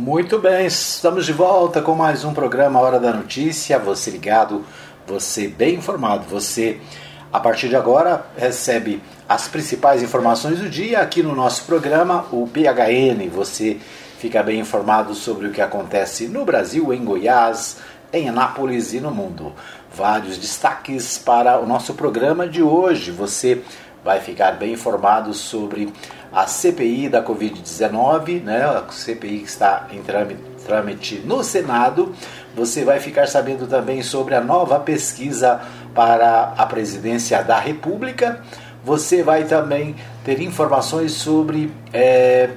Muito bem, estamos de volta com mais um programa Hora da Notícia. Você ligado, você bem informado. Você, a partir de agora, recebe as principais informações do dia aqui no nosso programa, o PHN. Você fica bem informado sobre o que acontece no Brasil, em Goiás, em Anápolis e no mundo. Vários destaques para o nosso programa de hoje. Você vai ficar bem informado sobre a CPI da Covid-19, né? a CPI que está em trâmite no Senado. Você vai ficar sabendo também sobre a nova pesquisa para a presidência da República. Você vai também ter informações sobre é,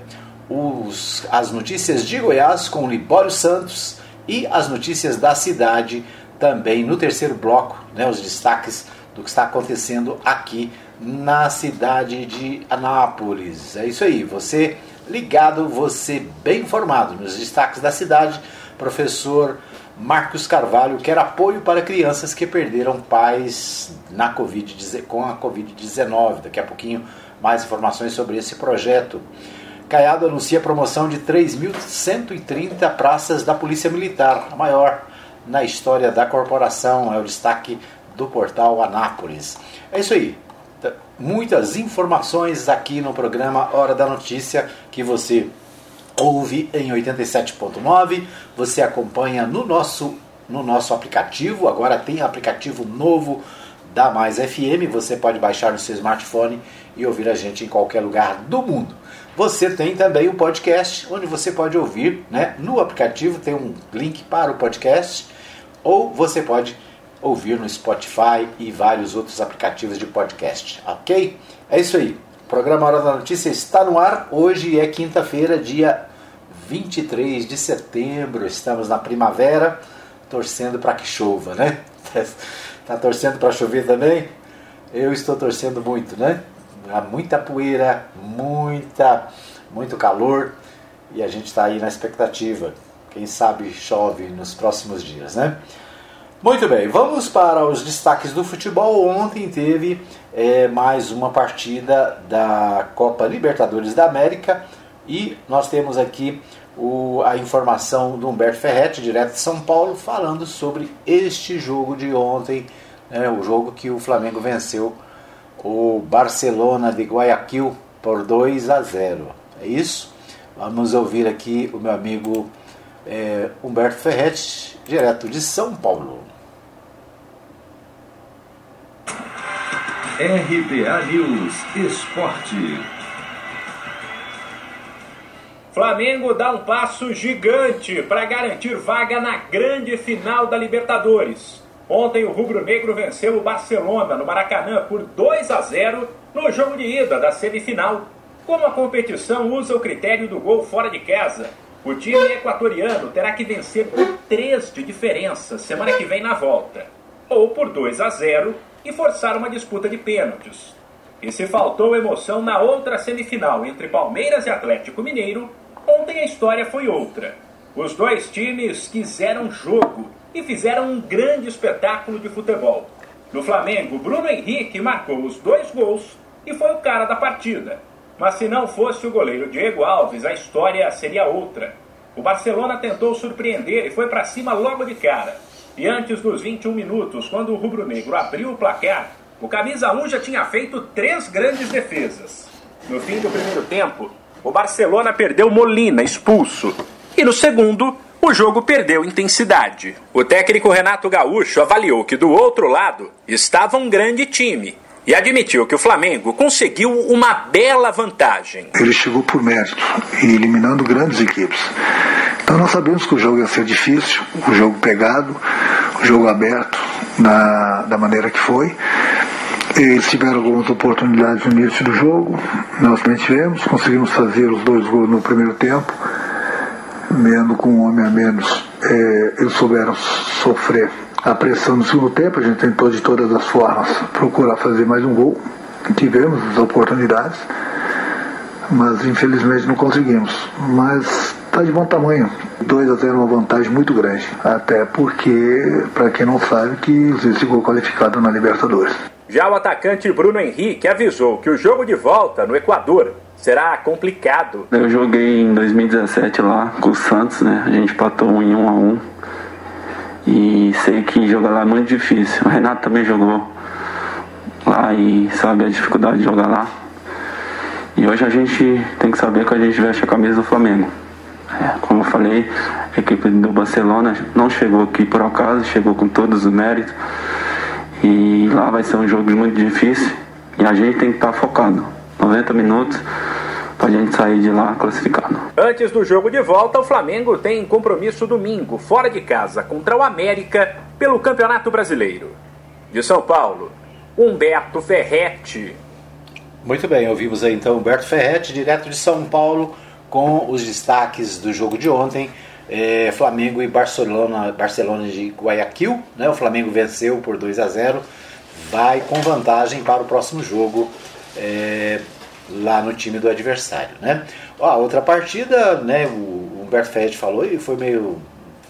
os, as notícias de Goiás com Libório Santos e as notícias da cidade também no terceiro bloco, né, os destaques do que está acontecendo aqui na cidade de Anápolis. É isso aí, você ligado, você bem informado nos destaques da cidade. Professor Marcos Carvalho quer apoio para crianças que perderam pais na COVID, com a Covid-19. Daqui a pouquinho mais informações sobre esse projeto. Caiado anuncia a promoção de 3.130 praças da Polícia Militar, a maior na história da corporação. É o destaque do portal Anápolis. É isso aí muitas informações aqui no programa Hora da Notícia que você ouve em 87.9, você acompanha no nosso no nosso aplicativo, agora tem aplicativo novo da Mais FM, você pode baixar no seu smartphone e ouvir a gente em qualquer lugar do mundo. Você tem também o podcast, onde você pode ouvir, né? No aplicativo tem um link para o podcast, ou você pode ouvir no Spotify e vários outros aplicativos de podcast, ok? É isso aí. O programa Hora da Notícia está no ar. Hoje é quinta-feira, dia 23 de setembro. Estamos na primavera, torcendo para que chova, né? Tá torcendo para chover também? Eu estou torcendo muito, né? Há muita poeira, muita, muito calor e a gente está aí na expectativa. Quem sabe chove nos próximos dias, né? Muito bem, vamos para os destaques do futebol. Ontem teve é, mais uma partida da Copa Libertadores da América e nós temos aqui o, a informação do Humberto Ferretti, direto de São Paulo, falando sobre este jogo de ontem, né, o jogo que o Flamengo venceu o Barcelona de Guayaquil por 2 a 0. É isso? Vamos ouvir aqui o meu amigo é, Humberto Ferretti, direto de São Paulo. RBA News Esporte. Flamengo dá um passo gigante para garantir vaga na grande final da Libertadores. Ontem o rubro-negro venceu o Barcelona no Maracanã por 2 a 0 no jogo de ida da semifinal. Como a competição usa o critério do gol fora de casa, o time equatoriano terá que vencer por 3 de diferença semana que vem na volta, ou por 2 a 0 e forçar uma disputa de pênaltis. E se faltou emoção na outra semifinal entre Palmeiras e Atlético Mineiro, ontem a história foi outra. Os dois times quiseram jogo e fizeram um grande espetáculo de futebol. No Flamengo, Bruno Henrique marcou os dois gols e foi o cara da partida. Mas se não fosse o goleiro Diego Alves, a história seria outra. O Barcelona tentou surpreender e foi para cima logo de cara. E antes dos 21 minutos, quando o rubro-negro abriu o placar, o camisa 1 já tinha feito três grandes defesas. No fim do primeiro tempo, o Barcelona perdeu Molina, expulso. E no segundo, o jogo perdeu intensidade. O técnico Renato Gaúcho avaliou que do outro lado estava um grande time e admitiu que o Flamengo conseguiu uma bela vantagem. Ele chegou por mérito e eliminando grandes equipes. Então nós sabemos que o jogo ia ser difícil, o jogo pegado, o jogo aberto na, da maneira que foi. Eles tiveram algumas oportunidades no início do jogo, nós também tivemos, conseguimos fazer os dois gols no primeiro tempo, mesmo com um homem a menos, é, eles souberam sofrer a pressão no segundo tempo, a gente tentou de todas as formas procurar fazer mais um gol, tivemos as oportunidades, mas infelizmente não conseguimos. Mas está de bom tamanho. 2 a 0 é uma vantagem muito grande. Até porque, para quem não sabe, que o ficou qualificado na Libertadores. Já o atacante Bruno Henrique avisou que o jogo de volta no Equador será complicado. Eu joguei em 2017 lá com o Santos, né? A gente patou em 1 a 1 e sei que jogar lá é muito difícil. O Renato também jogou lá e sabe a dificuldade de jogar lá. E hoje a gente tem que saber que a gente veste a camisa do Flamengo. É, como eu falei, a equipe do Barcelona não chegou aqui por acaso, chegou com todos os méritos. E lá vai ser um jogo muito difícil e a gente tem que estar focado. 90 minutos para a gente sair de lá classificado. Antes do jogo de volta, o Flamengo tem compromisso domingo, fora de casa, contra o América, pelo Campeonato Brasileiro. De São Paulo, Humberto Ferretti. Muito bem, ouvimos aí então Humberto Ferretti, direto de São Paulo, com os destaques do jogo de ontem. É, Flamengo e Barcelona, Barcelona de Guayaquil. Né? O Flamengo venceu por 2 a 0 vai com vantagem para o próximo jogo é, lá no time do adversário. Né? A outra partida, né, o Humberto Ferretti falou e foi meio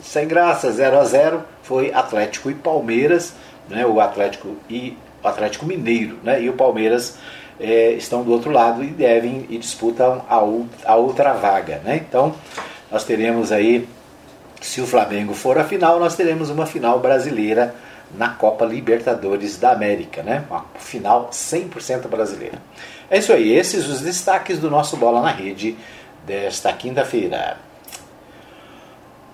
sem graça, 0 a 0 foi Atlético e Palmeiras, né, o Atlético e o Atlético Mineiro, né, e o Palmeiras é, estão do outro lado e devem e disputam a, a outra vaga, né? Então nós teremos aí, se o Flamengo for a final, nós teremos uma final brasileira na Copa Libertadores da América, né? Uma final 100% brasileira. É isso aí, esses os destaques do nosso Bola na Rede desta quinta-feira.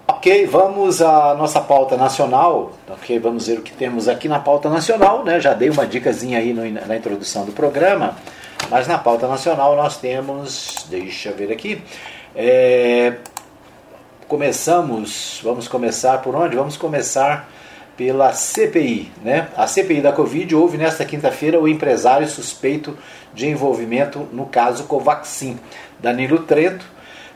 Ok, vamos à nossa pauta nacional. Ok, vamos ver o que temos aqui na pauta nacional. Né? Já dei uma dicasinha aí no, na introdução do programa, mas na pauta nacional nós temos. Deixa eu ver aqui. É, começamos, vamos começar por onde? Vamos começar pela CPI. Né? A CPI da Covid houve nesta quinta-feira o empresário suspeito de envolvimento no caso Covaxin, Danilo Trento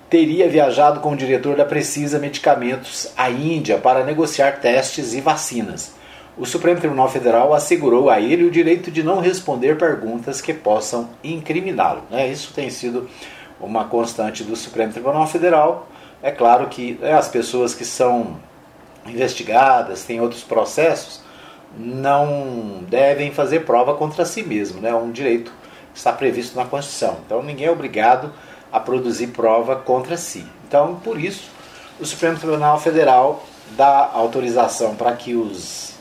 teria viajado com o diretor da Precisa Medicamentos à Índia para negociar testes e vacinas. O Supremo Tribunal Federal assegurou a ele o direito de não responder perguntas que possam incriminá-lo. Né? Isso tem sido uma constante do Supremo Tribunal Federal. É claro que né, as pessoas que são investigadas, têm outros processos, não devem fazer prova contra si mesmo. Né? É um direito que está previsto na Constituição. Então ninguém é obrigado a produzir prova contra si. Então, por isso, o Supremo Tribunal Federal dá autorização para que os,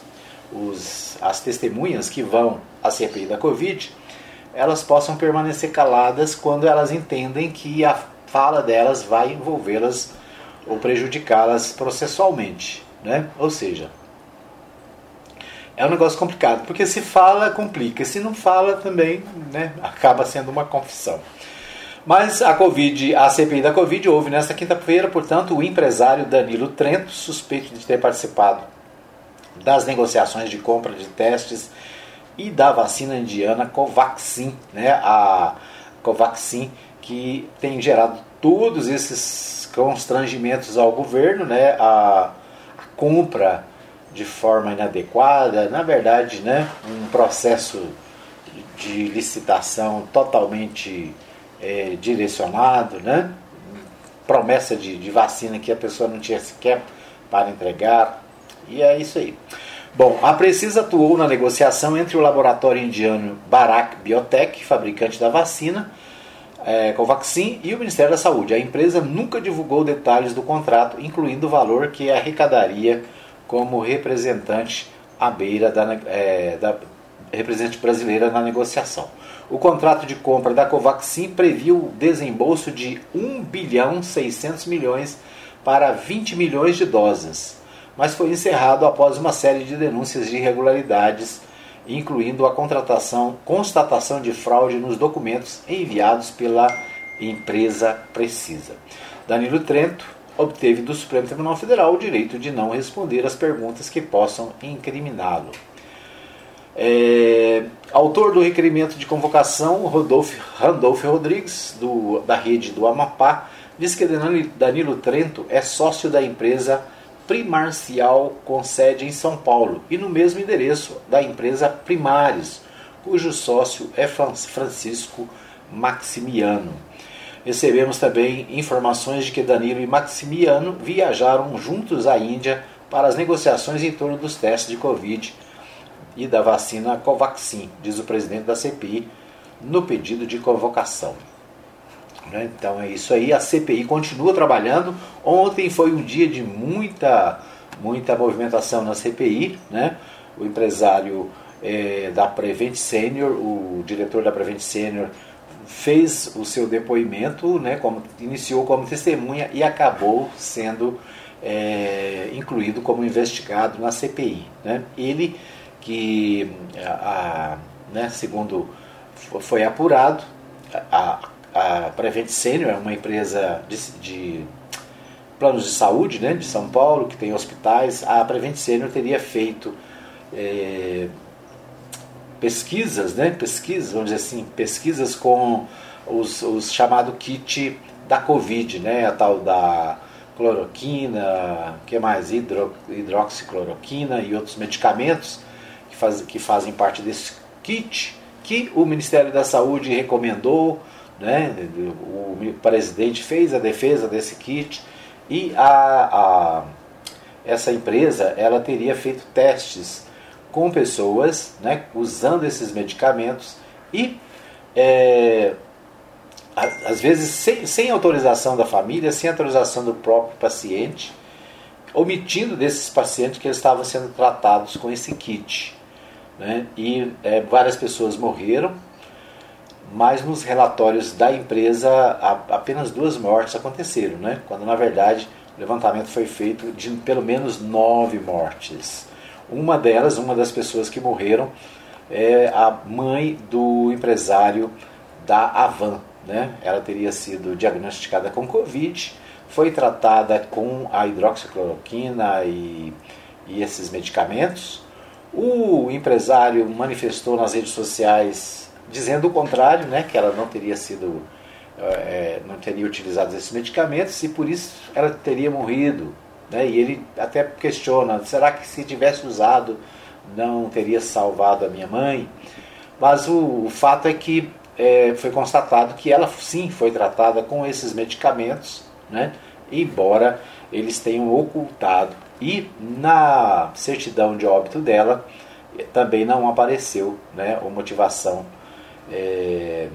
os, as testemunhas que vão à CPI da Covid elas possam permanecer caladas quando elas entendem que a fala delas vai envolvê-las ou prejudicá-las processualmente. Né? Ou seja, é um negócio complicado, porque se fala, complica, se não fala, também né, acaba sendo uma confissão. Mas a Covid, a CPI da Covid houve nesta quinta-feira, portanto, o empresário Danilo Trento, suspeito de ter participado das negociações de compra de testes e da vacina indiana Covaxin, né? A Covaxin que tem gerado todos esses constrangimentos ao governo, né? A, compra de forma inadequada, na verdade, né? Um processo de licitação totalmente é, direcionado, né? promessa de, de vacina que a pessoa não tinha sequer para entregar. E é isso aí. Bom, a Precisa atuou na negociação entre o laboratório indiano Bharat Biotech, fabricante da vacina é, Covaxin, e o Ministério da Saúde. A empresa nunca divulgou detalhes do contrato, incluindo o valor que arrecadaria como representante à beira da, é, da representante brasileira na negociação. O contrato de compra da Covaxin previu o desembolso de 1 bilhão 600 milhões para 20 milhões de doses, mas foi encerrado após uma série de denúncias de irregularidades, incluindo a contratação, constatação de fraude nos documentos enviados pela empresa Precisa. Danilo Trento obteve do Supremo Tribunal Federal o direito de não responder às perguntas que possam incriminá-lo. É, autor do requerimento de convocação, Rodolfo, Randolfo Rodrigues, do, da rede do Amapá, diz que Danilo Trento é sócio da empresa Primarcial com sede em São Paulo e no mesmo endereço da empresa Primares, cujo sócio é Francisco Maximiano. Recebemos também informações de que Danilo e Maximiano viajaram juntos à Índia para as negociações em torno dos testes de Covid e da vacina Covaxin, diz o presidente da CPI no pedido de convocação. Né? Então é isso aí, a CPI continua trabalhando. Ontem foi um dia de muita, muita movimentação na CPI. Né? O empresário é, da Prevent Senior, o diretor da Prevent Senior, fez o seu depoimento, né, como, iniciou como testemunha e acabou sendo é, incluído como investigado na CPI. Né? Ele que, a, a, né, segundo foi apurado, a, a Prevent Senior é uma empresa de, de planos de saúde né, de São Paulo, que tem hospitais. A Prevent Senior teria feito é, pesquisas, né, pesquisas, vamos dizer assim, pesquisas com os, os chamado kit da Covid, né, a tal da cloroquina, que mais, Hidro, hidroxicloroquina e outros medicamentos que, faz, que fazem parte desse kit que o Ministério da Saúde recomendou, né, o presidente fez a defesa desse kit e a, a essa empresa ela teria feito testes com pessoas, né, usando esses medicamentos e é, às vezes sem, sem autorização da família, sem autorização do próprio paciente, omitindo desses pacientes que eles estavam sendo tratados com esse kit. Né? E é, várias pessoas morreram, mas nos relatórios da empresa apenas duas mortes aconteceram, né? quando na verdade o levantamento foi feito de pelo menos nove mortes. Uma delas, uma das pessoas que morreram, é a mãe do empresário da Avan. Né? Ela teria sido diagnosticada com Covid, foi tratada com a hidroxicloroquina e, e esses medicamentos. O empresário manifestou nas redes sociais dizendo o contrário, né? que ela não teria sido é, não teria utilizado esses medicamentos e por isso ela teria morrido. Né? E ele até questiona: será que se tivesse usado não teria salvado a minha mãe? Mas o, o fato é que é, foi constatado que ela sim foi tratada com esses medicamentos, né? embora eles tenham ocultado. E na certidão de óbito dela também não apareceu né, a motivação é,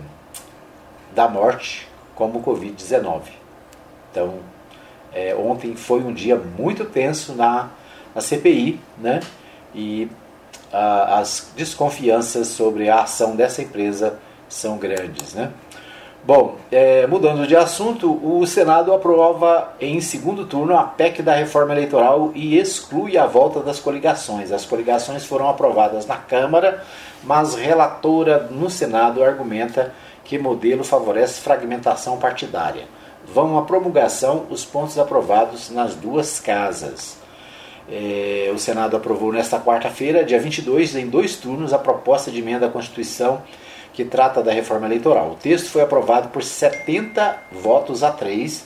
da morte como Covid-19. Então, é, ontem foi um dia muito tenso na, na CPI, né? E a, as desconfianças sobre a ação dessa empresa são grandes, né? Bom, é, mudando de assunto, o Senado aprova em segundo turno a PEC da reforma eleitoral e exclui a volta das coligações. As coligações foram aprovadas na Câmara, mas relatora no Senado argumenta que modelo favorece fragmentação partidária. Vão à promulgação os pontos aprovados nas duas casas. É, o Senado aprovou nesta quarta-feira, dia 22, em dois turnos, a proposta de emenda à Constituição que trata da reforma eleitoral. O texto foi aprovado por 70 votos a 3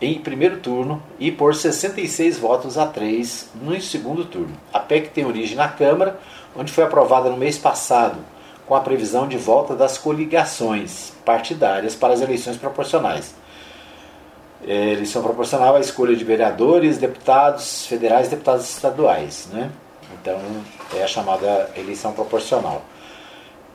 em primeiro turno e por 66 votos a 3 no segundo turno. A PEC tem origem na Câmara, onde foi aprovada no mês passado com a previsão de volta das coligações partidárias para as eleições proporcionais. É, eleição proporcional à escolha de vereadores, deputados federais e deputados estaduais. Né? Então, é a chamada eleição proporcional.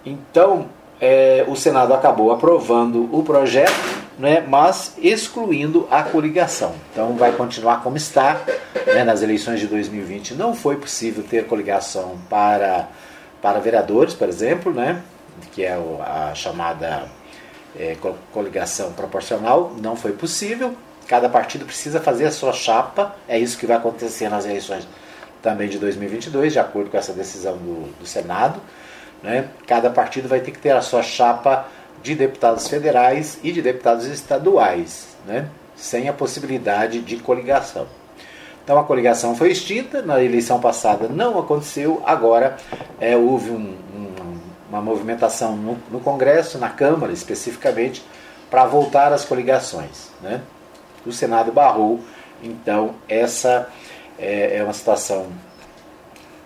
Então, é, o Senado acabou aprovando o projeto, né, mas excluindo a coligação. Então, vai continuar como está. Né, nas eleições de 2020 não foi possível ter coligação para para vereadores, por exemplo, né, que é a chamada é, coligação proporcional, não foi possível. Cada partido precisa fazer a sua chapa, é isso que vai acontecer nas eleições também de 2022, de acordo com essa decisão do, do Senado. Né? Cada partido vai ter que ter a sua chapa de deputados federais e de deputados estaduais, né? sem a possibilidade de coligação. Então a coligação foi extinta, na eleição passada não aconteceu, agora é, houve um, um, uma movimentação no, no, Congresso, na Câmara especificamente, para voltar às coligações. Né? O Senado barrou, então essa é, é uma situação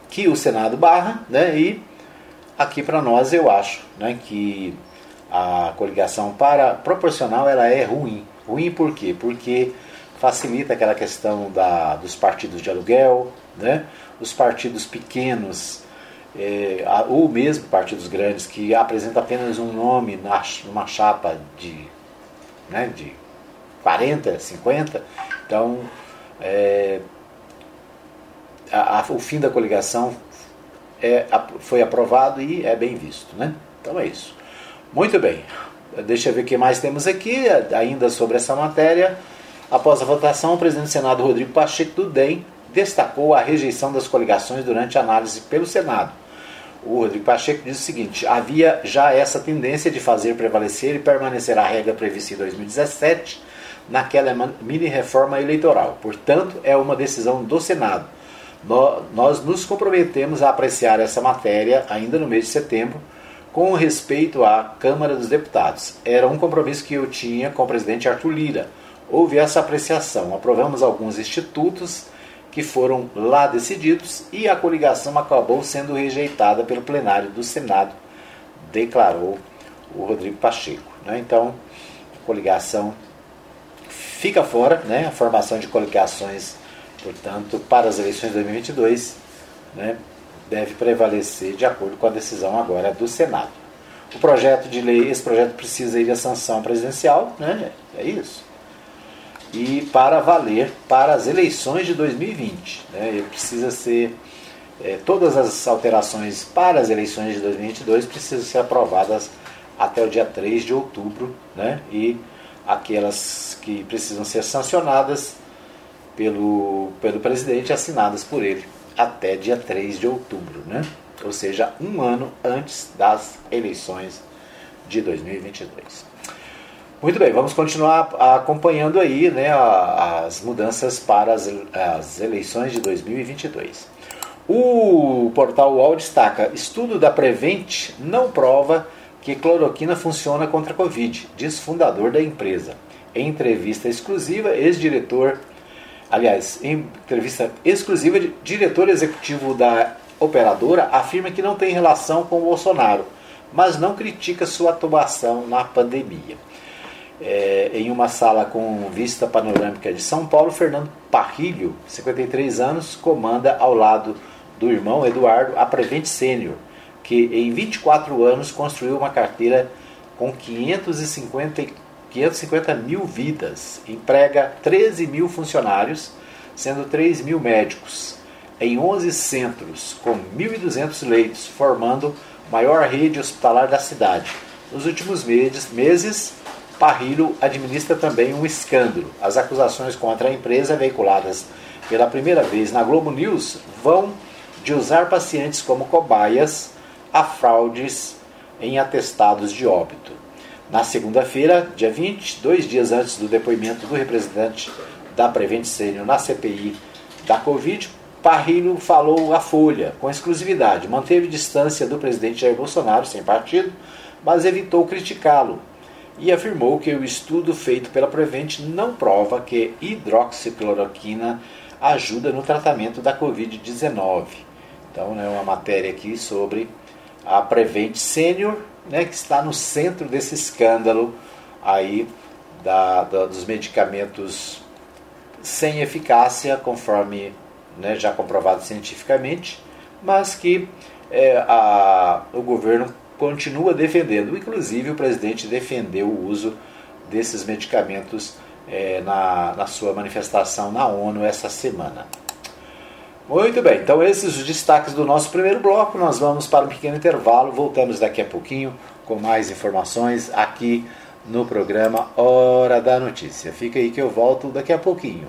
que o Senado barra, né? e aqui para nós eu acho né, que a coligação para proporcional ela é ruim. Ruim por quê? Porque facilita aquela questão da, dos partidos de aluguel, né? os partidos pequenos, é, ou mesmo partidos grandes que apresentam apenas um nome na, numa chapa de né, de 40, 50. Então, é, a, a, o fim da coligação é, foi aprovado e é bem visto. Né? Então é isso. Muito bem. Deixa eu ver o que mais temos aqui, ainda sobre essa matéria. Após a votação, o presidente do Senado, Rodrigo Pacheco do DEM, destacou a rejeição das coligações durante a análise pelo Senado. O Rodrigo Pacheco diz o seguinte: havia já essa tendência de fazer prevalecer e permanecer a regra prevista em 2017 naquela mini reforma eleitoral. Portanto, é uma decisão do Senado. Nós nos comprometemos a apreciar essa matéria ainda no mês de setembro, com respeito à Câmara dos Deputados. Era um compromisso que eu tinha com o presidente Arthur Lira. Houve essa apreciação. Aprovamos alguns institutos que foram lá decididos e a coligação acabou sendo rejeitada pelo plenário do Senado, declarou o Rodrigo Pacheco. Né? Então, a coligação fica fora, né? a formação de coligações, portanto, para as eleições de 2022, né? deve prevalecer de acordo com a decisão agora do Senado. O projeto de lei, esse projeto precisa ir à sanção presidencial, né? é isso e para valer para as eleições de 2020. Né? Ele precisa ser é, todas as alterações para as eleições de 2022 precisam ser aprovadas até o dia 3 de outubro, né? e aquelas que precisam ser sancionadas pelo, pelo presidente, assinadas por ele, até dia 3 de outubro, né? ou seja, um ano antes das eleições de 2022. Muito bem, vamos continuar acompanhando aí né, as mudanças para as, as eleições de 2022. O portal UOL destaca: estudo da Prevent não prova que cloroquina funciona contra a Covid, diz fundador da empresa. Em entrevista exclusiva, ex-diretor, aliás, em entrevista exclusiva, diretor executivo da operadora afirma que não tem relação com Bolsonaro, mas não critica sua atuação na pandemia. É, em uma sala com vista panorâmica de São Paulo, Fernando Parrilho, 53 anos, comanda ao lado do irmão Eduardo a Prevent Sênior, que em 24 anos construiu uma carteira com 550, 550 mil vidas, emprega 13 mil funcionários, sendo 3 mil médicos, em 11 centros, com 1.200 leitos, formando maior rede hospitalar da cidade. Nos últimos meses, meses Parrilho administra também um escândalo. As acusações contra a empresa, veiculadas pela primeira vez na Globo News, vão de usar pacientes como cobaias a fraudes em atestados de óbito. Na segunda-feira, dia 20, dois dias antes do depoimento do representante da Prevent Senior na CPI da Covid, Parrilho falou à Folha com exclusividade, manteve distância do presidente Jair Bolsonaro, sem partido, mas evitou criticá-lo e afirmou que o estudo feito pela Prevent não prova que hidroxicloroquina ajuda no tratamento da Covid-19. Então, é né, uma matéria aqui sobre a Prevent Senior, né, que está no centro desse escândalo aí da, da dos medicamentos sem eficácia, conforme né, já comprovado cientificamente, mas que é, a, o governo continua defendendo. Inclusive, o presidente defendeu o uso desses medicamentos é, na, na sua manifestação na ONU essa semana. Muito bem, então esses os destaques do nosso primeiro bloco. Nós vamos para um pequeno intervalo, voltamos daqui a pouquinho com mais informações aqui no programa Hora da Notícia. Fica aí que eu volto daqui a pouquinho.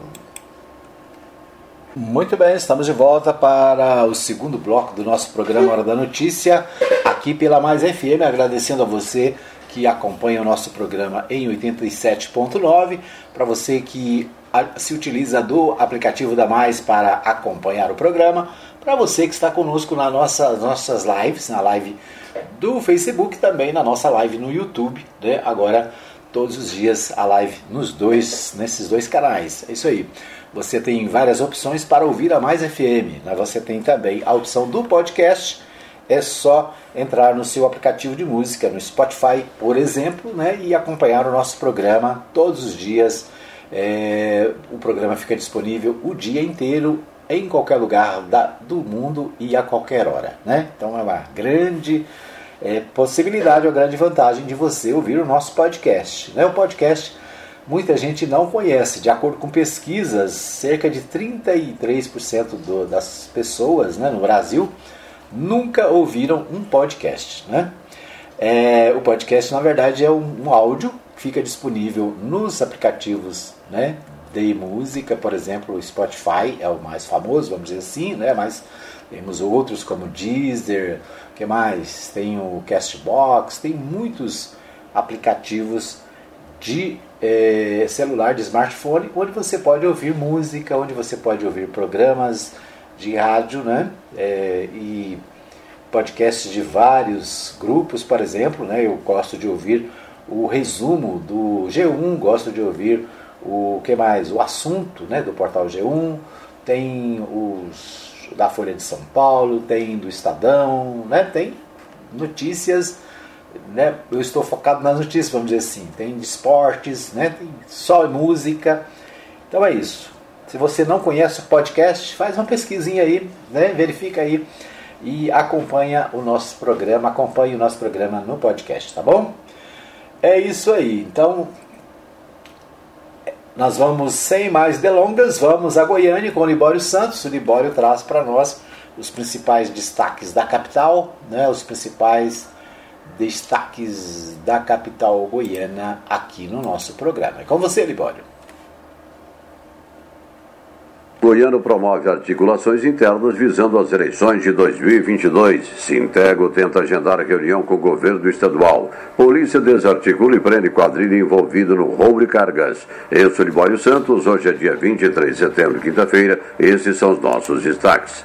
Muito bem, estamos de volta para o segundo bloco do nosso programa Hora da Notícia, aqui pela Mais FM, agradecendo a você que acompanha o nosso programa em 87.9, para você que se utiliza do aplicativo da Mais para acompanhar o programa, para você que está conosco nas nossa, nossas lives, na live do Facebook, também na nossa live no YouTube, né? agora todos os dias a live nos dois, nesses dois canais. É isso aí. Você tem várias opções para ouvir a Mais FM. Né? Você tem também a opção do podcast. É só entrar no seu aplicativo de música, no Spotify, por exemplo, né? e acompanhar o nosso programa todos os dias. É, o programa fica disponível o dia inteiro, em qualquer lugar da, do mundo e a qualquer hora. Né? Então é uma grande é, possibilidade, uma grande vantagem de você ouvir o nosso podcast. Né? O podcast muita gente não conhece. De acordo com pesquisas, cerca de 33% do, das pessoas né, no Brasil nunca ouviram um podcast. Né? É, o podcast, na verdade, é um, um, áudio que fica disponível nos aplicativos né, de música, por exemplo, o Spotify é o mais famoso, vamos dizer assim, né, mas temos outros como Deezer, que mais? Tem o Castbox, tem muitos aplicativos de é, celular, de smartphone, onde você pode ouvir música, onde você pode ouvir programas de rádio, né? É, e podcasts de vários grupos, por exemplo, né? Eu gosto de ouvir o resumo do G1, gosto de ouvir o que mais? O assunto, né? Do portal G1, tem os da Folha de São Paulo, tem do Estadão, né? Tem notícias, né? Eu estou focado nas notícias, vamos dizer assim. Tem de esportes, né? Tem só música. Então é isso. Se você não conhece o podcast, faz uma pesquisinha aí, né? Verifica aí e acompanha o nosso programa, acompanhe o nosso programa no podcast, tá bom? É isso aí. Então, nós vamos, sem mais delongas, vamos a Goiânia com o Libório Santos. O Libório traz para nós os principais destaques da capital, né, os principais destaques da capital goiana aqui no nosso programa. É com você, Libório. Goiano promove articulações internas visando as eleições de 2022. Sintego tenta agendar reunião com o governo estadual. Polícia desarticula e prende quadrilha envolvido no roubo de cargas. Eu sou Libório Santos, hoje é dia 23 de setembro, quinta-feira. Esses são os nossos destaques.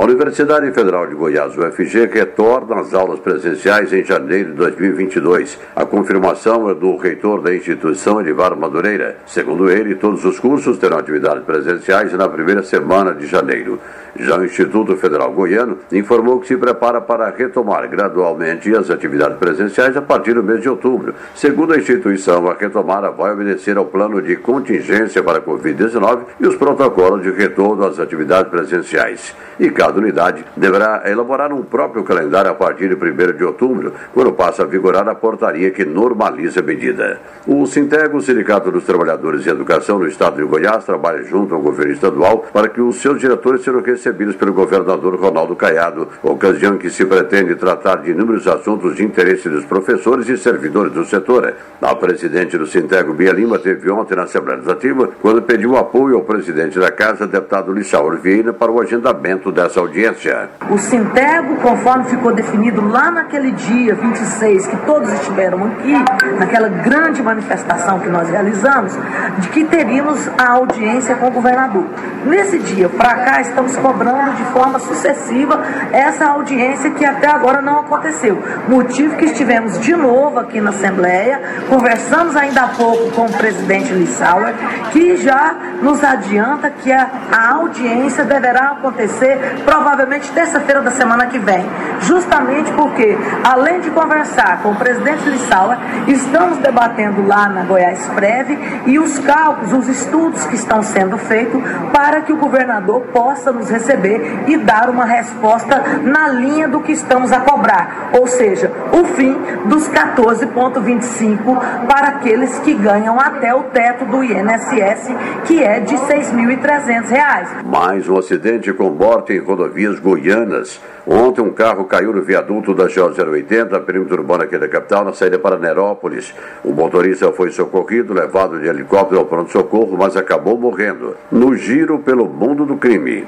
A Universidade Federal de Goiás, UFG, retorna às aulas presenciais em janeiro de 2022. A confirmação é do reitor da instituição, Edivar Madureira. Segundo ele, todos os cursos terão atividades presenciais na primeira semana de janeiro. Já o Instituto Federal Goiano informou que se prepara para retomar gradualmente as atividades presenciais a partir do mês de outubro. Segundo a instituição, a retomada vai obedecer ao plano de contingência para a Covid-19 e os protocolos de retorno às atividades presenciais. E cada unidade deverá elaborar um próprio calendário a partir de 1 de outubro, quando passa a vigorar a portaria que normaliza a medida. O Sintego, o Sindicato dos Trabalhadores de Educação no Estado de Goiás, trabalha junto ao governo estadual para que os seus diretores sejam recebidos pelo governador Ronaldo Caiado, ocasião que se pretende tratar de inúmeros assuntos de interesse dos professores e servidores do setor. A presidente do Sintego, Bia Lima, teve ontem na Assembleia Legislativa quando pediu apoio ao presidente da Casa, deputado Lissauer Vieira, para o agendamento dessa audiência. O Sintego, conforme ficou definido lá naquele dia 26, que todos estiveram aqui, naquela grande manifestação que nós realizamos, de que teríamos a audiência com o governador. Nesse dia, para cá, estamos cobrando de forma sucessiva essa audiência que até agora não aconteceu. Motivo que estivemos de novo aqui na Assembleia, conversamos ainda há pouco com o presidente Lissauer, que já nos adianta que a audiência deverá acontecer provavelmente terça-feira da semana que vem. Justamente porque, além de conversar com o presidente Lissauer, estamos debatendo lá na Goiás Preve e os cálculos, os estudos que estão sendo feitos para que o governador possa nos receber e dar uma resposta na linha do que estamos a cobrar, ou seja, o fim dos 14,25 para aqueles que ganham até o teto do INSS, que é de R$ 6.300. Mais um acidente com morte em rodovias goianas. Ontem um carro caiu no viaduto da J080, perímetro urbano aqui da capital, na saída para Nerópolis. O motorista foi socorrido, levado de helicóptero ao pronto-socorro, mas acabou morrendo. No giro pelo mundo do crime.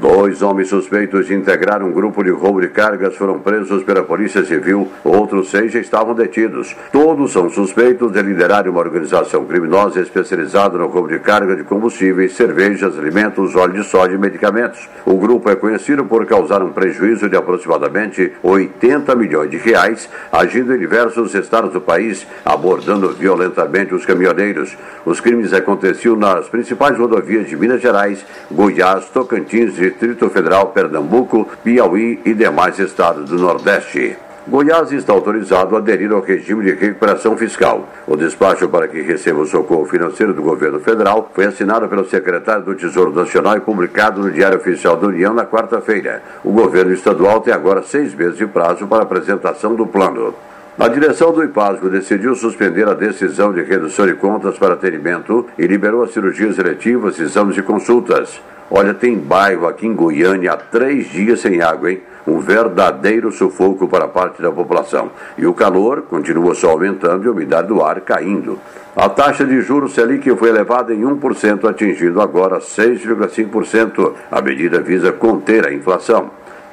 Dois homens suspeitos de integrar um grupo de roubo de cargas foram presos pela Polícia Civil, outros seis já estavam detidos. Todos são suspeitos de liderar uma organização criminosa especializada no roubo de carga de combustíveis, cervejas, alimentos, óleo de soja e medicamentos. O grupo é conhecido por causar um prejuízo de aproximadamente 80 milhões de reais, agindo em diversos estados do país, abordando violentamente os caminhoneiros. Os crimes aconteciam nas principais rodovias de Minas Gerais, Goiás, Tocantins e Distrito Federal, Pernambuco, Piauí e demais estados do Nordeste. Goiás está autorizado a aderir ao regime de recuperação fiscal. O despacho para que receba o socorro financeiro do governo federal foi assinado pelo secretário do Tesouro Nacional e publicado no Diário Oficial da União na quarta-feira. O governo estadual tem agora seis meses de prazo para apresentação do plano. A direção do IPASGO decidiu suspender a decisão de redução de contas para atendimento e liberou as cirurgias eletivas, exames e consultas. Olha, tem bairro aqui em Goiânia há três dias sem água, hein? Um verdadeiro sufoco para parte da população. E o calor continua só aumentando e a umidade do ar caindo. A taxa de juros Selic foi elevada em 1%, atingindo agora 6,5%. A medida visa conter a inflação.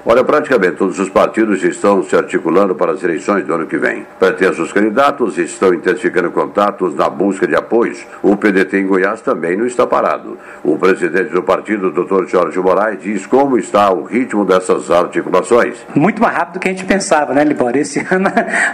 Olha, praticamente todos os partidos estão se articulando para as eleições do ano que vem. Pretensos candidatos estão intensificando contatos na busca de apoios. O PDT em Goiás também não está parado. O presidente do partido, Dr. Jorge Moraes, diz como está o ritmo dessas articulações. Muito mais rápido do que a gente pensava, né, Libório? Esse ano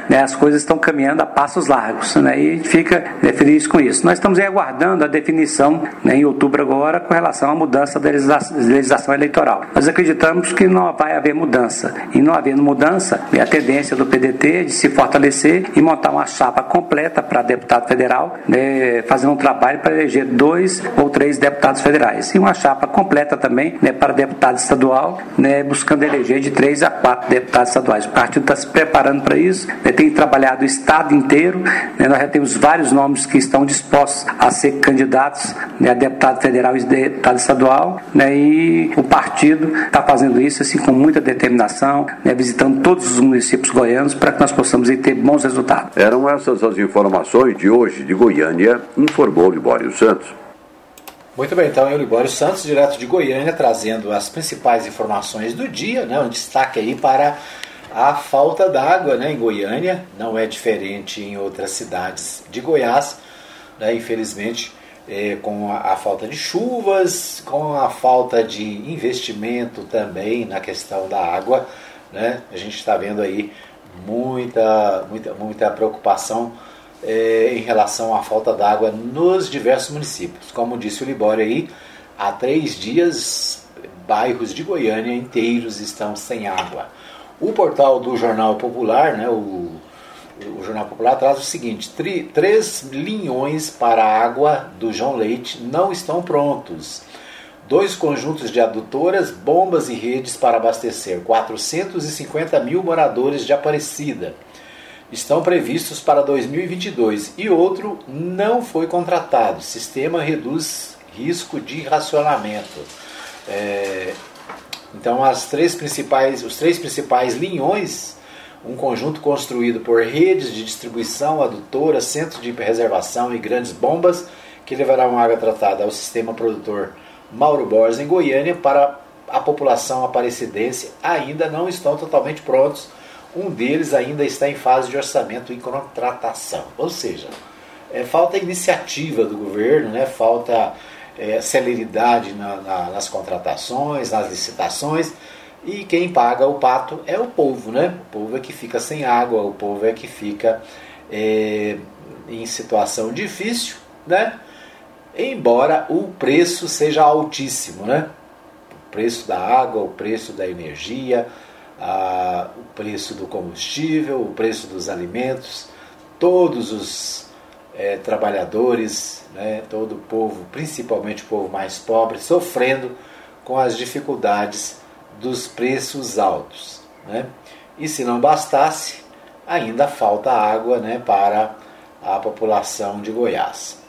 né, as coisas estão caminhando a passos largos, né, e a gente fica né, feliz com isso. Nós estamos aguardando a definição né, em outubro agora com relação à mudança da legislação eleitoral. Nós acreditamos que não vai haver haver mudança. E não havendo mudança, é a tendência do PDT de se fortalecer e montar uma chapa completa para deputado federal, né, fazendo um trabalho para eleger dois ou três deputados federais. E uma chapa completa também né, para deputado estadual, né, buscando eleger de três a quatro deputados estaduais. O partido está se preparando para isso, né, tem trabalhado o estado inteiro, né, nós já temos vários nomes que estão dispostos a ser candidatos né, a deputado federal e deputado estadual, né, e o partido está fazendo isso assim com muito muita determinação, né, visitando todos os municípios goianos para que nós possamos ter bons resultados. Eram essas as informações de hoje de Goiânia, informou Libório Santos. Muito bem, então eu, Libório Santos, direto de Goiânia, trazendo as principais informações do dia, né, um destaque aí para a falta d'água né, em Goiânia, não é diferente em outras cidades de Goiás, né, infelizmente é, com a, a, falta de chuvas, com a falta de investimento também na questão da água, né? A gente está vendo aí muita, muita, muita preocupação é, em relação à falta d'água nos diversos municípios. Como disse o Libório aí, há três dias bairros de Goiânia inteiros estão sem água. O portal do Jornal Popular, né, o o Jornal Popular traz o seguinte: três linhões para a água do João Leite não estão prontos. Dois conjuntos de adutoras, bombas e redes para abastecer 450 mil moradores de Aparecida estão previstos para 2022 e outro não foi contratado. Sistema reduz risco de racionamento. É, então, as três principais, os três principais linhões um conjunto construído por redes de distribuição, adutoras, centros de reservação e grandes bombas que levarão água tratada ao sistema produtor Mauro Borges em Goiânia para a população aparecidense ainda não estão totalmente prontos. Um deles ainda está em fase de orçamento e contratação. Ou seja, é, falta iniciativa do governo, né? falta é, celeridade na, na, nas contratações, nas licitações e quem paga o pato é o povo, né? O povo é que fica sem água, o povo é que fica é, em situação difícil, né? Embora o preço seja altíssimo, né? O preço da água, o preço da energia, a, o preço do combustível, o preço dos alimentos, todos os é, trabalhadores, né, todo o povo, principalmente o povo mais pobre, sofrendo com as dificuldades dos preços altos. Né? E se não bastasse, ainda falta água né, para a população de Goiás.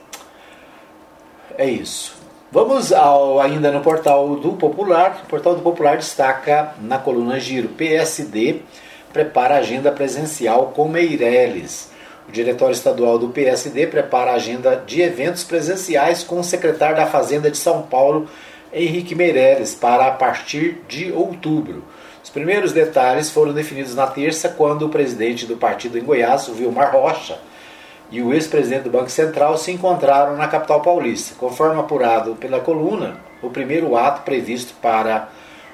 É isso. Vamos ao, ainda no portal do Popular. O portal do Popular destaca na coluna Giro: PSD prepara agenda presencial com Meireles. O diretório estadual do PSD prepara agenda de eventos presenciais com o secretário da Fazenda de São Paulo, Henrique Meireles para a partir de outubro. Os primeiros detalhes foram definidos na terça, quando o presidente do partido em Goiás, Vilmar Rocha, e o ex-presidente do Banco Central se encontraram na capital paulista. Conforme apurado pela coluna, o primeiro ato previsto para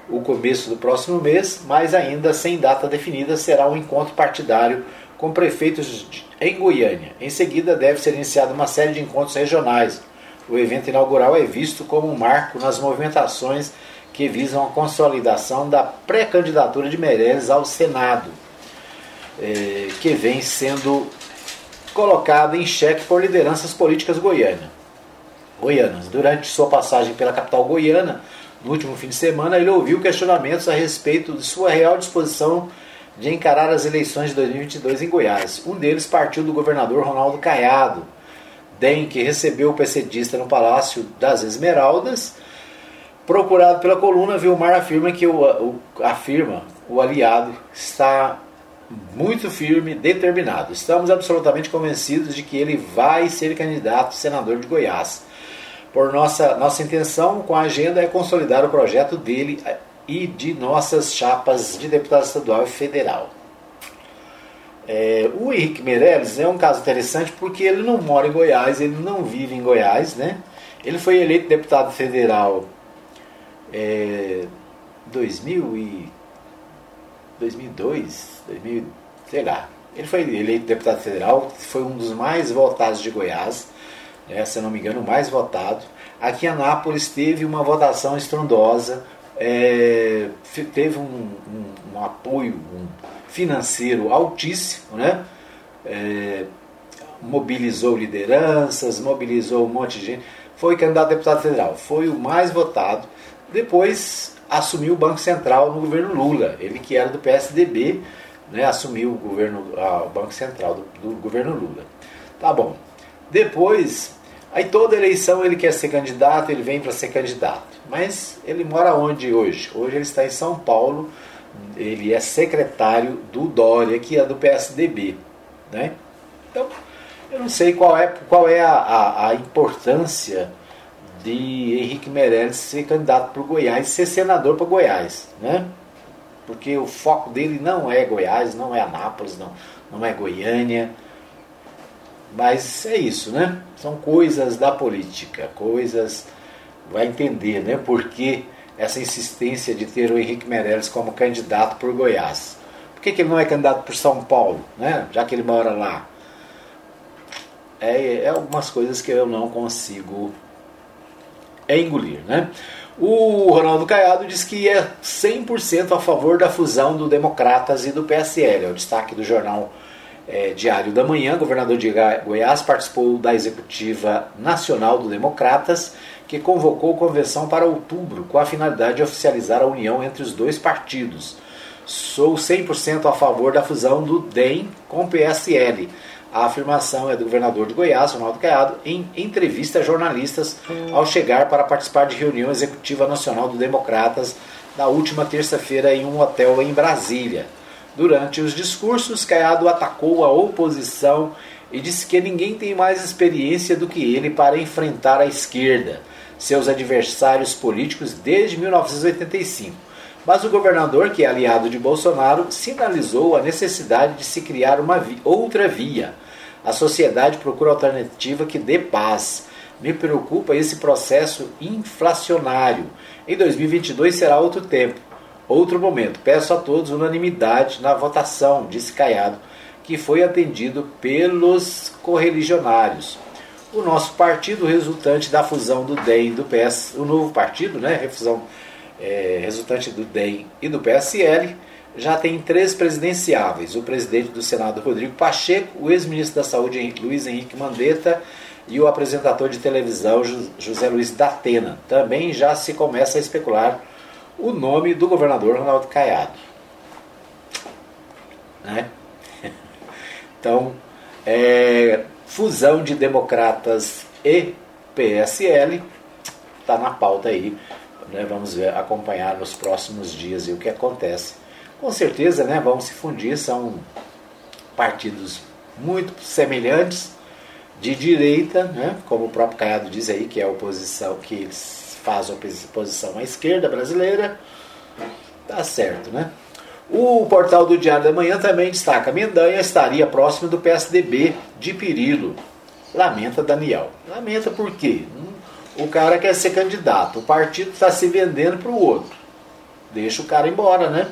o começo do próximo mês, mas ainda sem data definida, será um encontro partidário com prefeitos em Goiânia. Em seguida, deve ser iniciada uma série de encontros regionais o evento inaugural é visto como um marco nas movimentações que visam a consolidação da pré-candidatura de Meirelles ao Senado, eh, que vem sendo colocada em xeque por lideranças políticas goianas. goianas. Durante sua passagem pela capital goiana, no último fim de semana, ele ouviu questionamentos a respeito de sua real disposição de encarar as eleições de 2022 em Goiás. Um deles partiu do governador Ronaldo Caiado, Que recebeu o PCDista no Palácio das Esmeraldas. Procurado pela coluna, Vilmar afirma que o, o, afirma, o aliado está muito firme, determinado. Estamos absolutamente convencidos de que ele vai ser candidato senador de Goiás. Por nossa, nossa intenção com a agenda é consolidar o projeto dele e de nossas chapas de deputado estadual e federal. É, o Henrique Meirelles é um caso interessante porque ele não mora em Goiás, ele não vive em Goiás, né? Ele foi eleito deputado federal é, 2000 e 2002, 2000, sei lá. Ele foi eleito deputado federal, foi um dos mais votados de Goiás, né, se não me engano, o mais votado. Aqui em Anápolis teve uma votação estrondosa, é, teve um, um, um apoio um financeiro altíssimo, né? É, mobilizou lideranças, mobilizou um monte de gente. Foi candidato a deputado federal, foi o mais votado. Depois assumiu o Banco Central no governo Lula, ele que era do PSDB, né, assumiu o, governo, o Banco Central do, do governo Lula. Tá bom. Depois, aí toda eleição ele quer ser candidato, ele vem para ser candidato. Mas ele mora onde hoje? Hoje ele está em São Paulo, ele é secretário do Dória, que é do PSDB. Né? Então, eu não sei qual é, qual é a, a, a importância de Henrique Meirelles ser candidato para o Goiás, ser senador para Goiás, né? Porque o foco dele não é Goiás, não é Anápolis, não, não é Goiânia. Mas é isso, né? São coisas da política, coisas. Vai entender, né? Por que essa insistência de ter o Henrique Meirelles como candidato por Goiás? Por que, que ele não é candidato por São Paulo, né? Já que ele mora lá. É, é algumas coisas que eu não consigo engolir. Né? O Ronaldo Caiado diz que é 100% a favor da fusão do Democratas e do PSL. É o destaque do jornal é, Diário da Manhã. O governador de Goiás participou da executiva nacional do Democratas, que convocou convenção para outubro, com a finalidade de oficializar a união entre os dois partidos. Sou 100% a favor da fusão do DEM com o PSL a afirmação é do governador de Goiás, Ronaldo Caiado, em entrevista a jornalistas ao chegar para participar de reunião executiva nacional do Democratas na última terça-feira em um hotel em Brasília. Durante os discursos, Caiado atacou a oposição e disse que ninguém tem mais experiência do que ele para enfrentar a esquerda, seus adversários políticos desde 1985. Mas o governador, que é aliado de Bolsonaro, sinalizou a necessidade de se criar uma vi outra via. A sociedade procura alternativa que dê paz. Me preocupa esse processo inflacionário. Em 2022 será outro tempo, outro momento. Peço a todos unanimidade na votação, disse Caiado, que foi atendido pelos correligionários. O nosso partido, resultante da fusão do DEM e do PS, o novo partido, né, refusão é, resultante do DEM e do PSL, já tem três presidenciáveis: o presidente do Senado, Rodrigo Pacheco, o ex-ministro da Saúde, Luiz Henrique Mandetta, e o apresentador de televisão, José Luiz Datena. Também já se começa a especular o nome do governador Ronaldo Caiado. Né? Então, é, fusão de democratas e PSL está na pauta aí né, vamos ver, acompanhar nos próximos dias o que acontece. Com certeza, né, vão se fundir, são partidos muito semelhantes, de direita, né, como o próprio Caiado diz aí, que é a oposição que faz oposição à esquerda brasileira. Tá certo, né? O portal do Diário da Manhã também destaca: Mendanha estaria próximo do PSDB de Pirilo. Lamenta Daniel. Lamenta por quê? O cara quer ser candidato, o partido está se vendendo para o outro. Deixa o cara embora, né?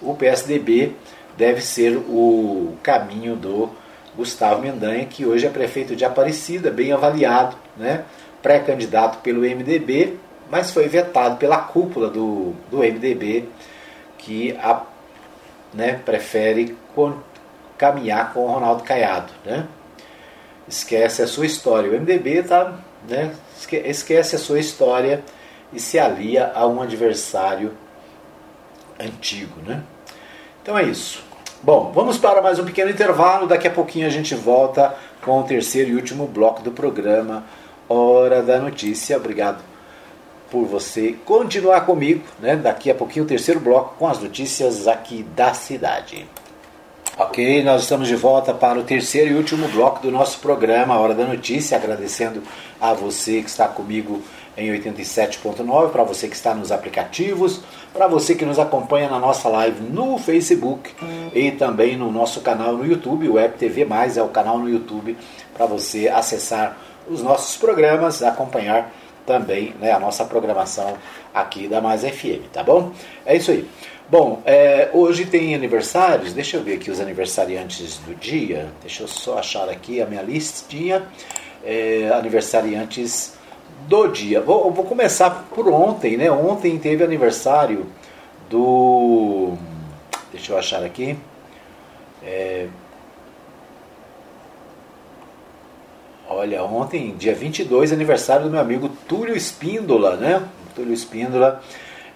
O PSDB deve ser o caminho do Gustavo Mendanha, que hoje é prefeito de Aparecida, bem avaliado, né? pré-candidato pelo MDB, mas foi vetado pela cúpula do, do MDB, que a, né, prefere caminhar com o Ronaldo Caiado. Né? Esquece a sua história. O MDB está né, esquece a sua história e se alia a um adversário antigo. Né? Então é isso. Bom, vamos para mais um pequeno intervalo. Daqui a pouquinho a gente volta com o terceiro e último bloco do programa Hora da Notícia. Obrigado por você continuar comigo, né? Daqui a pouquinho o terceiro bloco com as notícias aqui da cidade. Ok, nós estamos de volta para o terceiro e último bloco do nosso programa Hora da Notícia, agradecendo a você que está comigo em 87.9, para você que está nos aplicativos, para você que nos acompanha na nossa live no Facebook e também no nosso canal no YouTube, o Web TV Mais é o canal no YouTube para você acessar os nossos programas, acompanhar também né, a nossa programação aqui da Mais FM, tá bom? É isso aí. Bom, é, hoje tem aniversários, deixa eu ver aqui os aniversariantes do dia, deixa eu só achar aqui a minha listinha, é, aniversariantes do dia. Vou, vou começar por ontem, né? Ontem teve aniversário do. Deixa eu achar aqui. É, olha, ontem, dia 22, aniversário do meu amigo Túlio Espíndola, né? Túlio Espíndola,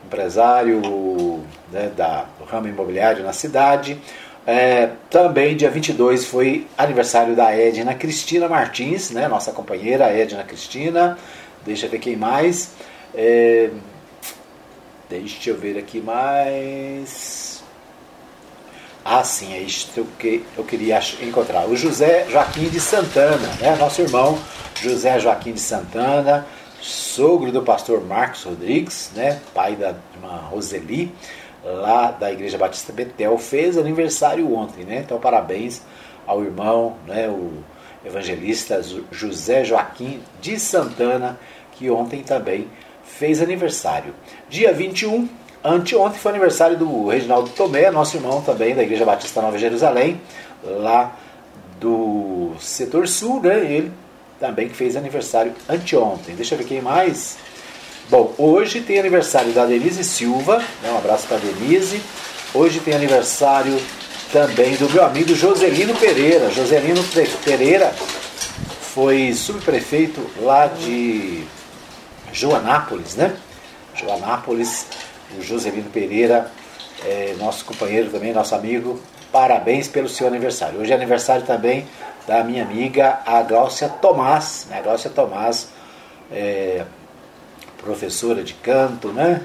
empresário né, da, do ramo imobiliário na cidade. É, também, dia 22, foi aniversário da Edna Cristina Martins, né, nossa companheira Edna Cristina. Deixa eu ver quem mais. É, deixa eu ver aqui mais. Ah, sim, é isso que eu queria encontrar. O José Joaquim de Santana, né? nosso irmão José Joaquim de Santana, sogro do pastor Marcos Rodrigues, né? pai da irmã Roseli, lá da Igreja Batista Betel, fez aniversário ontem. Né? Então, parabéns ao irmão, né? o evangelista José Joaquim de Santana, que ontem também fez aniversário. Dia 21, anteontem foi aniversário do Reginaldo Tomé, nosso irmão também da Igreja Batista Nova Jerusalém, lá do setor sul, né? Ele também que fez aniversário anteontem. Deixa eu ver quem mais. Bom, hoje tem aniversário da Denise Silva, né? um abraço para Denise. Hoje tem aniversário também do meu amigo Joselino Pereira. Joselino Pereira foi subprefeito lá de Joanápolis, né? Joanápolis, o Joselino Pereira, é, nosso companheiro também, nosso amigo, parabéns pelo seu aniversário. Hoje é aniversário também da minha amiga, a Gláucia Tomás, né? A Tomás, é, professora de canto, né?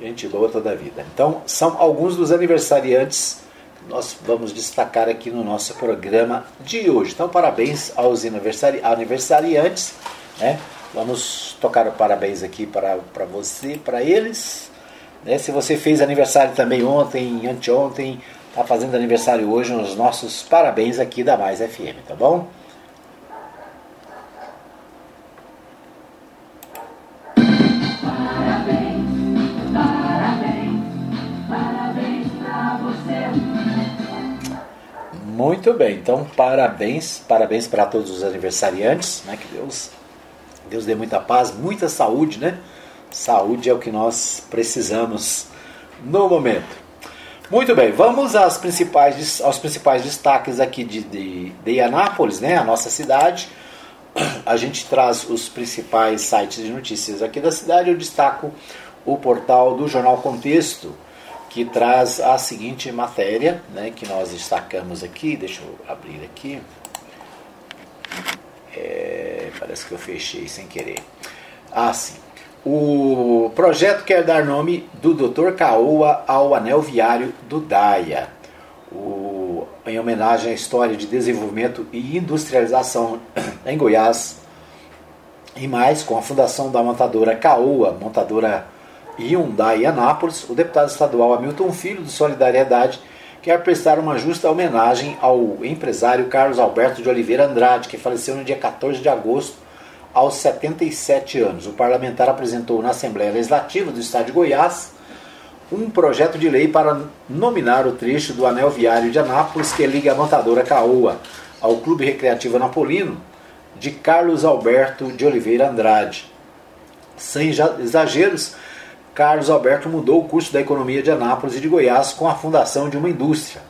Gente boa toda a vida. Então, são alguns dos aniversariantes que nós vamos destacar aqui no nosso programa de hoje. Então, parabéns aos aniversari aniversariantes, né? Vamos tocar o parabéns aqui para você, para eles. Né? Se você fez aniversário também ontem, anteontem, está fazendo aniversário hoje, os nossos parabéns aqui da Mais FM, tá bom? Muito bem, então parabéns, parabéns para todos os aniversariantes, né? Que Deus Deus dê muita paz, muita saúde, né? Saúde é o que nós precisamos no momento. Muito bem, vamos às principais, aos principais destaques aqui de, de, de Anápolis, né? A nossa cidade. A gente traz os principais sites de notícias aqui da cidade. Eu destaco o portal do Jornal Contexto, que traz a seguinte matéria, né, que nós destacamos aqui. Deixa eu abrir aqui. É, parece que eu fechei sem querer. Ah, sim. O projeto quer dar nome do Dr. Caoa ao anel viário do Daia. O, em homenagem à história de desenvolvimento e industrialização em Goiás. E mais, com a fundação da montadora Caoa, montadora Hyundai Anápolis, o deputado estadual Hamilton Filho, de Solidariedade, quer prestar uma justa homenagem ao empresário Carlos Alberto de Oliveira Andrade, que faleceu no dia 14 de agosto, aos 77 anos. O parlamentar apresentou na Assembleia Legislativa do Estado de Goiás um projeto de lei para nominar o trecho do anel viário de Anápolis que liga a montadora Caoa ao Clube Recreativo Anapolino de Carlos Alberto de Oliveira Andrade. Sem exageros, Carlos Alberto mudou o curso da economia de Anápolis e de Goiás com a fundação de uma indústria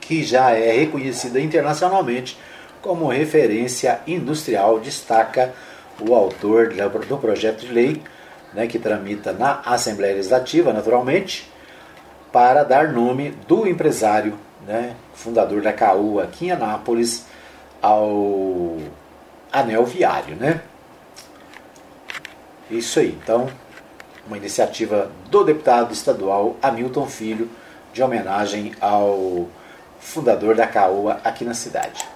que já é reconhecida internacionalmente como referência industrial, destaca o autor do projeto de lei, né, que tramita na Assembleia Legislativa, naturalmente, para dar nome do empresário né, fundador da CAU aqui em Anápolis, ao anel viário. Né? Isso aí, então, uma iniciativa do deputado estadual Hamilton Filho, de homenagem ao fundador da CAUA aqui na cidade.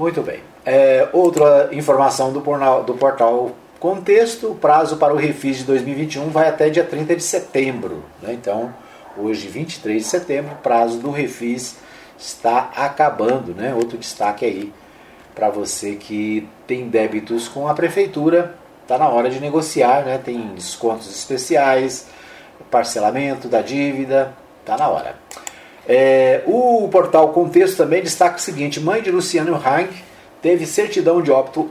Muito bem. É, outra informação do portal, do portal Contexto, o prazo para o refis de 2021 vai até dia 30 de setembro. Né? Então, hoje, 23 de setembro, o prazo do refis está acabando. Né? Outro destaque aí para você que tem débitos com a prefeitura, está na hora de negociar, né? tem descontos especiais, parcelamento da dívida, está na hora. É, o portal Contexto também destaca o seguinte: mãe de Luciano Hang teve certidão de óbito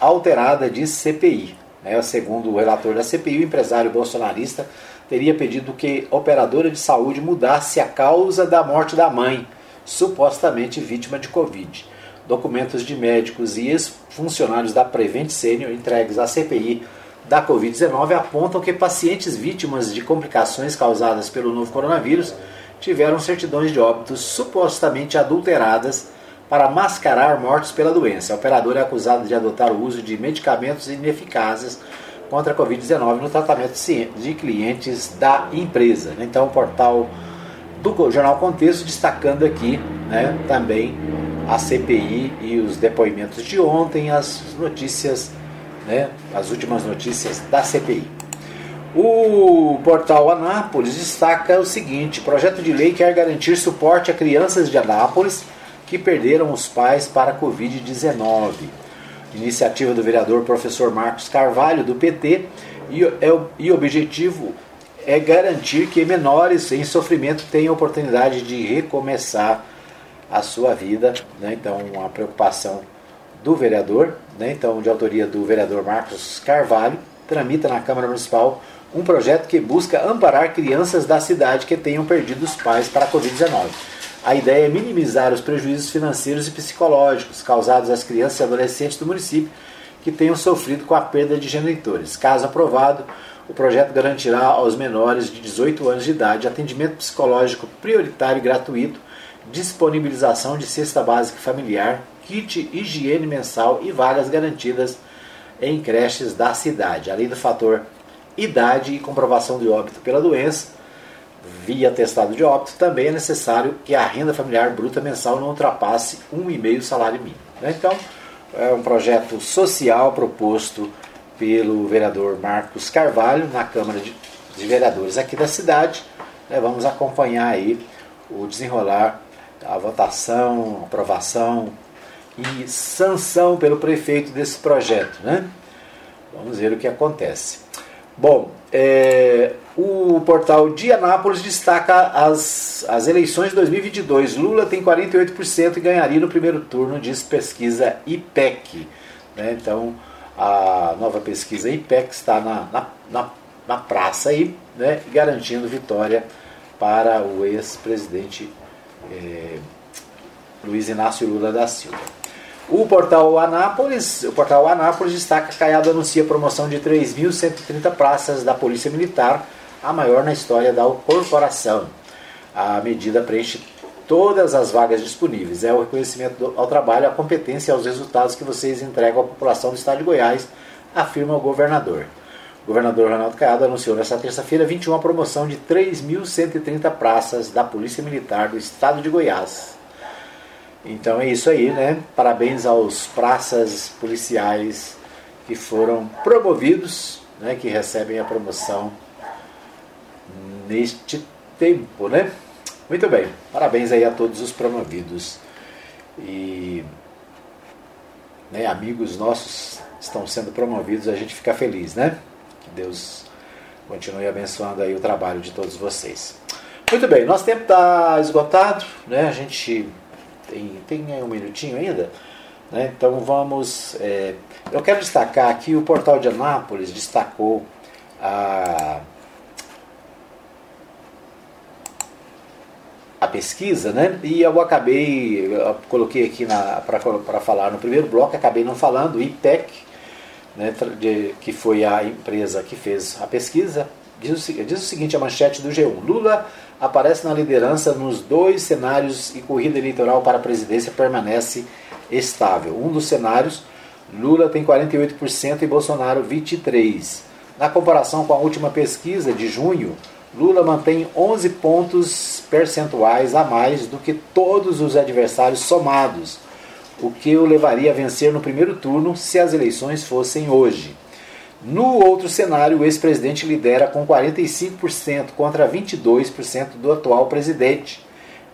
alterada de CPI. Né? Segundo o relator da CPI, o empresário bolsonarista teria pedido que a operadora de saúde mudasse a causa da morte da mãe, supostamente vítima de Covid. Documentos de médicos e ex-funcionários da Prevent Senior entregues à CPI da Covid-19 apontam que pacientes vítimas de complicações causadas pelo novo coronavírus tiveram certidões de óbitos supostamente adulteradas para mascarar mortes pela doença. A operadora é acusada de adotar o uso de medicamentos ineficazes contra a Covid-19 no tratamento de clientes da empresa. Então, o portal do Jornal Contexto destacando aqui né, também a CPI e os depoimentos de ontem, as notícias, né, as últimas notícias da CPI. O portal Anápolis destaca o seguinte: projeto de lei quer garantir suporte a crianças de Anápolis que perderam os pais para a Covid-19. Iniciativa do vereador professor Marcos Carvalho, do PT, e, é, e objetivo é garantir que menores em sofrimento tenham oportunidade de recomeçar a sua vida. Né? Então, uma preocupação do vereador, né? então, de autoria do vereador Marcos Carvalho, tramita na Câmara Municipal um projeto que busca amparar crianças da cidade que tenham perdido os pais para a Covid-19. A ideia é minimizar os prejuízos financeiros e psicológicos causados às crianças e adolescentes do município que tenham sofrido com a perda de genitores. Caso aprovado, o projeto garantirá aos menores de 18 anos de idade atendimento psicológico prioritário e gratuito, disponibilização de cesta básica familiar, kit higiene mensal e vagas garantidas em creches da cidade, além do fator idade e comprovação de óbito pela doença via atestado de óbito, também é necessário que a renda familiar bruta mensal não ultrapasse 1,5 salário mínimo. Né? Então, é um projeto social proposto pelo vereador Marcos Carvalho na Câmara de, Vereadores aqui da cidade. Né? Vamos acompanhar aí o desenrolar, a votação, aprovação e sanção pelo prefeito desse projeto. Né? Vamos ver o que acontece. Bom, é, o portal de Anápolis destaca as, as eleições de 2022. Lula tem 48% e ganharia no primeiro turno, diz pesquisa IPEC. Né? Então, a nova pesquisa IPEC está na, na, na, na praça aí, né? garantindo vitória para o ex-presidente é, Luiz Inácio Lula da Silva. O portal Anápolis, o portal Anápolis destaca que Caiado anuncia promoção de 3.130 praças da Polícia Militar, a maior na história da corporação. A medida preenche todas as vagas disponíveis. É o reconhecimento ao trabalho, à competência e aos resultados que vocês entregam à população do Estado de Goiás, afirma o governador. O governador Ronaldo Caiado anunciou nesta terça-feira 21 a promoção de 3.130 praças da Polícia Militar do Estado de Goiás. Então é isso aí, né? Parabéns aos praças policiais que foram promovidos, né? Que recebem a promoção neste tempo, né? Muito bem, parabéns aí a todos os promovidos e né, amigos nossos estão sendo promovidos, a gente fica feliz, né? Que Deus continue abençoando aí o trabalho de todos vocês. Muito bem, nosso tempo está esgotado, né? A gente tem, tem um minutinho ainda. Né? Então vamos. É, eu quero destacar aqui o portal de Anápolis destacou a, a pesquisa, né? E eu acabei, eu coloquei aqui para falar no primeiro bloco, acabei não falando, o IPEC, né, de, que foi a empresa que fez a pesquisa, Diz o, diz o seguinte a manchete do G1. Lula aparece na liderança nos dois cenários e corrida eleitoral para a presidência permanece estável. Um dos cenários, Lula tem 48% e Bolsonaro 23%. Na comparação com a última pesquisa de junho, Lula mantém 11 pontos percentuais a mais do que todos os adversários somados, o que o levaria a vencer no primeiro turno se as eleições fossem hoje. No outro cenário, o ex-presidente lidera com 45% contra 22% do atual presidente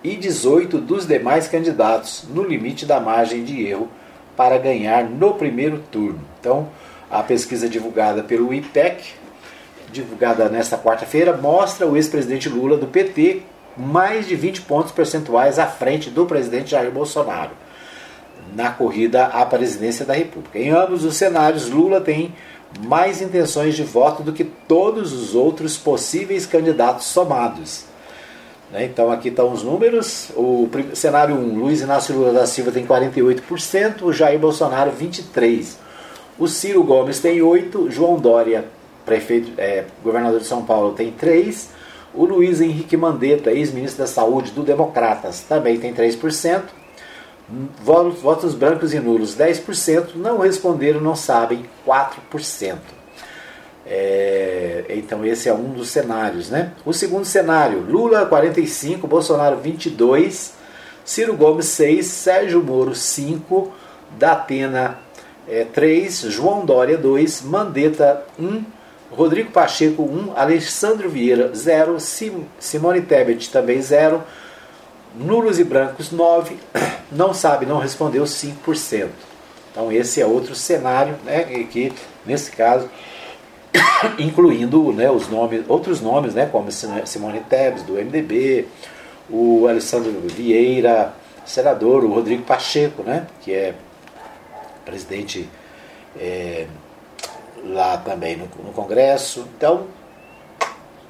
e 18% dos demais candidatos, no limite da margem de erro para ganhar no primeiro turno. Então, a pesquisa divulgada pelo IPEC, divulgada nesta quarta-feira, mostra o ex-presidente Lula do PT mais de 20 pontos percentuais à frente do presidente Jair Bolsonaro na corrida à presidência da República. Em ambos os cenários, Lula tem mais intenções de voto do que todos os outros possíveis candidatos somados. Né? Então aqui estão os números. O cenário 1, Luiz Inácio Lula da Silva tem 48%, o Jair Bolsonaro 23%. O Ciro Gomes tem 8%, João Dória, prefeito, é, governador de São Paulo, tem 3%. O Luiz Henrique Mandetta, ex-ministro da Saúde do Democratas, também tem 3%. Votos brancos e nulos 10%, não responderam, não sabem 4%. É, então esse é um dos cenários, né? O segundo cenário, Lula 45, Bolsonaro 22, Ciro Gomes 6, Sérgio Moro 5, Datena é, 3, João Dória 2, Mandetta 1, Rodrigo Pacheco 1, Alexandre Vieira 0, Simone Tebet também 0, nulos e brancos 9, não sabe, não respondeu 5%. Então esse é outro cenário, né, que nesse caso incluindo né, os nomes, outros nomes, né, como Simone Tebet do MDB, o Alessandro Vieira, senador, o Rodrigo Pacheco, né, que é presidente é, lá também no, no Congresso. Então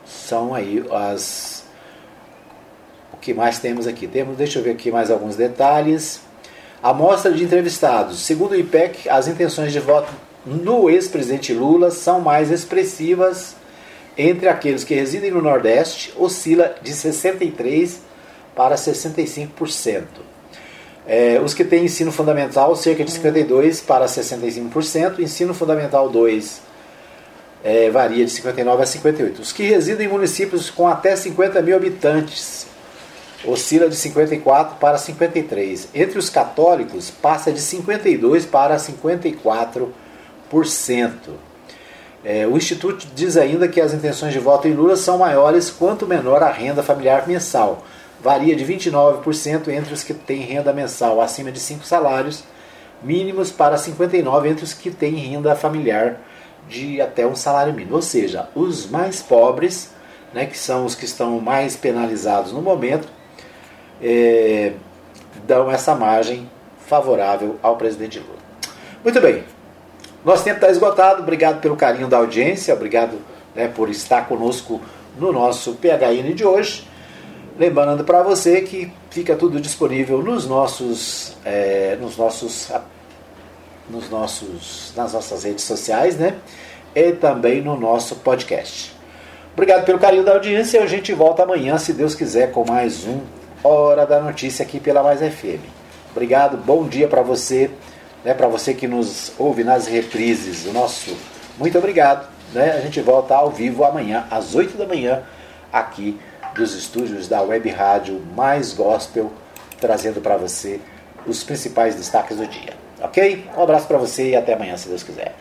são aí as que mais temos aqui? Temos, deixa eu ver aqui mais alguns detalhes. Amostra de entrevistados. Segundo o IPEC, as intenções de voto no ex-presidente Lula são mais expressivas entre aqueles que residem no Nordeste, oscila de 63% para 65%. É, os que têm ensino fundamental, cerca de 52% para 65%, ensino fundamental 2 é, varia de 59% a 58%. Os que residem em municípios com até 50 mil habitantes, oscila de 54 para 53. Entre os católicos, passa de 52 para 54%. É, o Instituto diz ainda que as intenções de voto em Lula são maiores quanto menor a renda familiar mensal. Varia de 29% entre os que têm renda mensal acima de 5 salários mínimos para 59% entre os que têm renda familiar de até um salário mínimo. Ou seja, os mais pobres, né, que são os que estão mais penalizados no momento, é, dão essa margem favorável ao presidente Lula. Muito bem, nosso tempo está esgotado. Obrigado pelo carinho da audiência, obrigado né, por estar conosco no nosso PHN de hoje. Lembrando para você que fica tudo disponível nos nossos, é, nos nossos, nos nossos, nas nossas redes sociais, né? E também no nosso podcast. Obrigado pelo carinho da audiência. A gente volta amanhã, se Deus quiser, com mais um Hora da Notícia aqui pela Mais FM. Obrigado, bom dia para você, né, para você que nos ouve nas reprises. Nosso muito obrigado. Né? A gente volta ao vivo amanhã, às 8 da manhã, aqui dos estúdios da Web Rádio Mais Gospel, trazendo para você os principais destaques do dia. Ok? Um abraço para você e até amanhã, se Deus quiser.